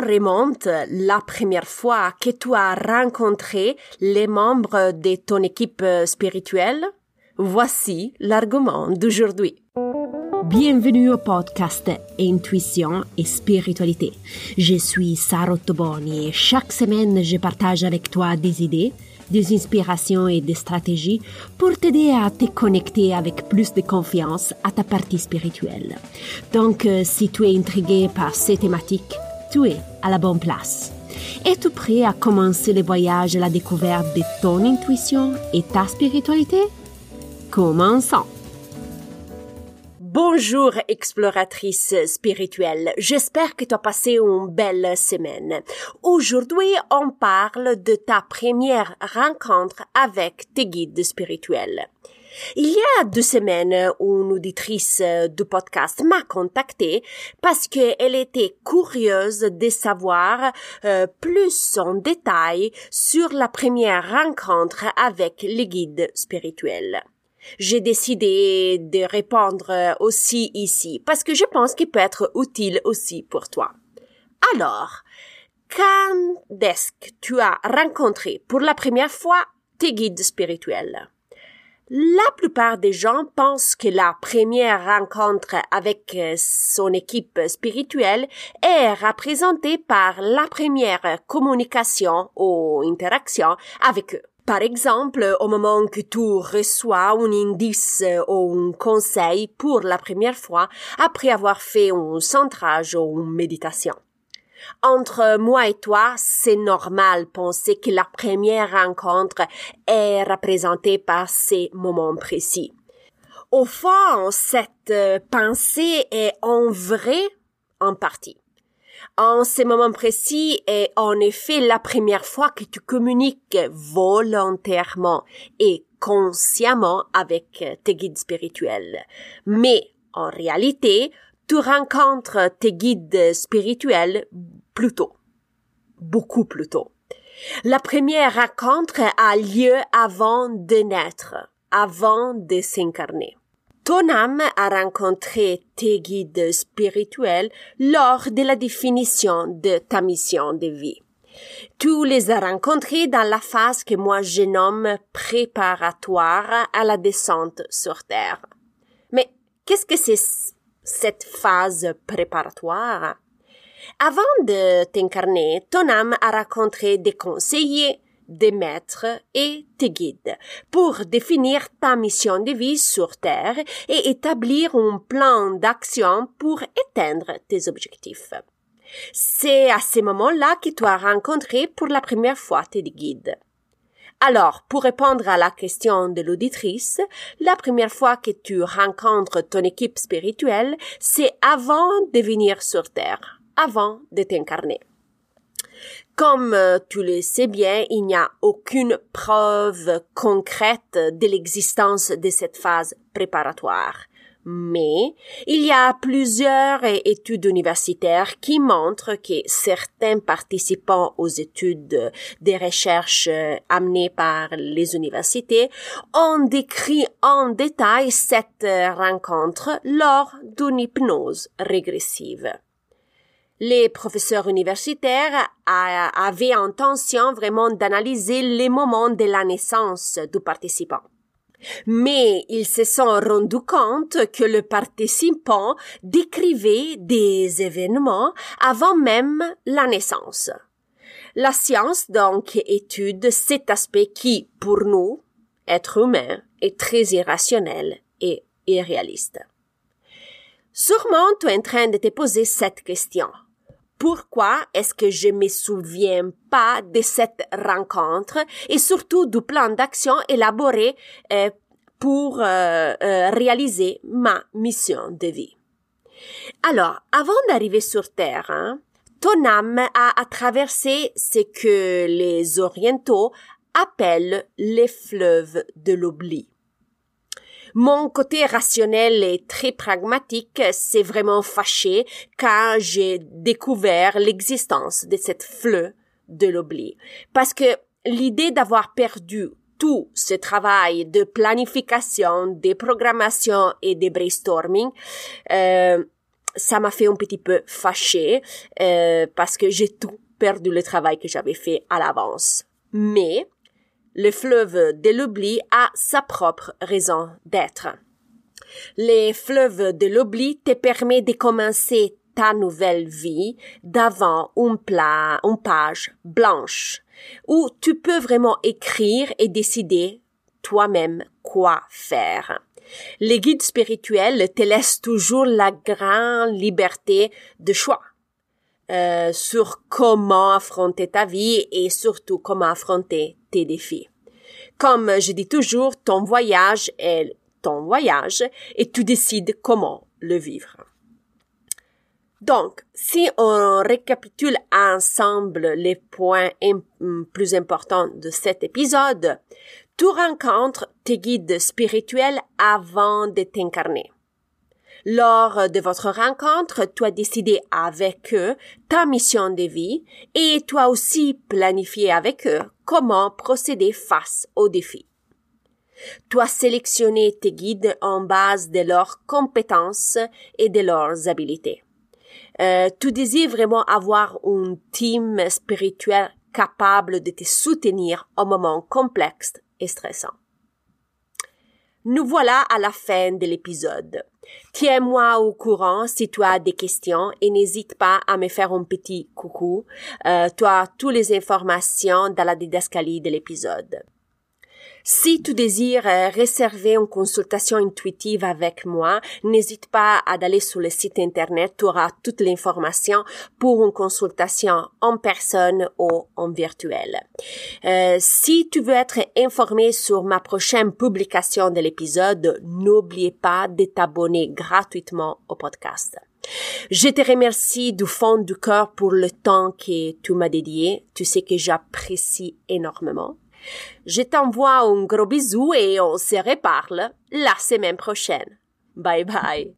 remonte la première fois que tu as rencontré les membres de ton équipe spirituelle? Voici l'argument d'aujourd'hui. Bienvenue au podcast Intuition et Spiritualité. Je suis Sarah Toboni et chaque semaine je partage avec toi des idées, des inspirations et des stratégies pour t'aider à te connecter avec plus de confiance à ta partie spirituelle. Donc, euh, si tu es intrigué par ces thématiques, tu es à la bonne place. Es-tu prêt à commencer le voyage à la découverte de ton intuition et ta spiritualité? Commençons! Bonjour exploratrice spirituelle, j'espère que tu as passé une belle semaine. Aujourd'hui, on parle de ta première rencontre avec tes guides spirituels. Il y a deux semaines, une auditrice du podcast m'a contactée parce qu'elle était curieuse de savoir euh, plus en détail sur la première rencontre avec les guides spirituels j'ai décidé de répondre aussi ici parce que je pense qu'il peut être utile aussi pour toi. Alors, quand est-ce que tu as rencontré pour la première fois tes guides spirituels? La plupart des gens pensent que la première rencontre avec son équipe spirituelle est représentée par la première communication ou interaction avec eux. Par exemple, au moment que tu reçois un indice ou un conseil pour la première fois après avoir fait un centrage ou une méditation. Entre moi et toi, c'est normal penser que la première rencontre est représentée par ces moments précis. Au fond, cette pensée est en vrai en partie. En ce moment précis est en effet la première fois que tu communiques volontairement et consciemment avec tes guides spirituels. Mais en réalité, tu rencontres tes guides spirituels plus tôt. Beaucoup plus tôt. La première rencontre a lieu avant de naître, avant de s'incarner. Ton âme a rencontré tes guides spirituels lors de la définition de ta mission de vie. Tu les as rencontrés dans la phase que moi je nomme préparatoire à la descente sur Terre. Mais qu'est-ce que c'est cette phase préparatoire? Avant de t'incarner, ton âme a rencontré des conseillers, des maîtres et tes guides pour définir ta mission de vie sur Terre et établir un plan d'action pour atteindre tes objectifs. C'est à ce moment-là que tu as rencontré pour la première fois tes guides. Alors, pour répondre à la question de l'auditrice, la première fois que tu rencontres ton équipe spirituelle, c'est avant de venir sur Terre, avant de t'incarner. Comme euh, tu le sais bien, il n'y a aucune preuve concrète de l'existence de cette phase préparatoire. Mais il y a plusieurs études universitaires qui montrent que certains participants aux études des recherches euh, amenées par les universités ont décrit en détail cette euh, rencontre lors d'une hypnose régressive les professeurs universitaires avaient intention vraiment d'analyser les moments de la naissance du participant. Mais ils se sont rendus compte que le participant décrivait des événements avant même la naissance. La science donc étude cet aspect qui, pour nous, êtres humains, est très irrationnel et irréaliste. Sûrement tu es en train de te poser cette question pourquoi est-ce que je me souviens pas de cette rencontre et surtout du plan d'action élaboré euh, pour euh, euh, réaliser ma mission de vie? Alors, avant d'arriver sur Terre, hein, ton âme a, a traversé ce que les orientaux appellent les fleuves de l'oubli. Mon côté rationnel et très pragmatique s'est vraiment fâché quand j'ai découvert l'existence de cette fleu de l'oubli. Parce que l'idée d'avoir perdu tout ce travail de planification, de programmation et de brainstorming, euh, ça m'a fait un petit peu fâché euh, parce que j'ai tout perdu le travail que j'avais fait à l'avance. Mais le fleuve de l'oubli a sa propre raison d'être. Les fleuves de l'oubli te permet de commencer ta nouvelle vie d'avant une page blanche où tu peux vraiment écrire et décider toi-même quoi faire. Les guides spirituels te laissent toujours la grande liberté de choix euh, sur comment affronter ta vie et surtout comment affronter tes défis. Comme je dis toujours, ton voyage est ton voyage et tu décides comment le vivre. Donc, si on récapitule ensemble les points plus importants de cet épisode, tu rencontres tes guides spirituels avant de t'incarner. Lors de votre rencontre, tu as décidé avec eux ta mission de vie et tu as aussi planifié avec eux comment procéder face aux défis. Tu as sélectionné tes guides en base de leurs compétences et de leurs habiletés. Euh, tu désires vraiment avoir une team spirituelle capable de te soutenir en moments complexes et stressants. Nous voilà à la fin de l'épisode. Tiens-moi au courant si tu as des questions et n'hésite pas à me faire un petit coucou. Euh, tu as toutes les informations dans la didascalie de l'épisode. Si tu désires euh, réserver une consultation intuitive avec moi, n'hésite pas à aller sur le site internet, tu auras toute l'information pour une consultation en personne ou en virtuel. Euh, si tu veux être informé sur ma prochaine publication de l'épisode, n'oublie pas de t'abonner gratuitement au podcast. Je te remercie du fond du cœur pour le temps que tu m'as dédié. Tu sais que j'apprécie énormément. Je t'envoie un gros bisou et on se reparle la semaine prochaine. Bye bye.